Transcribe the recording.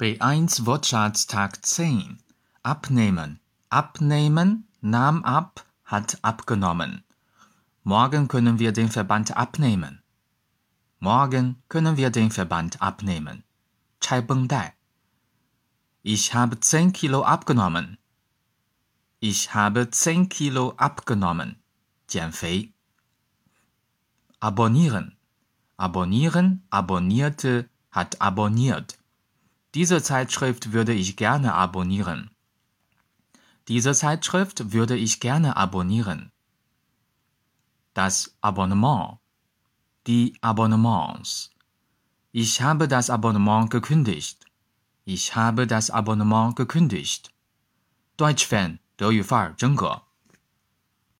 B1 Wortschatz Tag 10. Abnehmen. Abnehmen, nahm ab, hat abgenommen. Morgen können wir den Verband abnehmen. Morgen können wir den Verband abnehmen. 拆绷带. Ich habe 10 Kilo abgenommen. Ich habe 10 Kilo abgenommen. 减肥. Abonnieren. Abonnieren, abonnierte, hat abonniert. Diese Zeitschrift würde ich gerne abonnieren. Diese Zeitschrift würde ich gerne abonnieren. Das Abonnement. Die Abonnements. Ich habe das Abonnement gekündigt. Ich habe das Abonnement gekündigt. Deutsch Fan 德语范儿真格。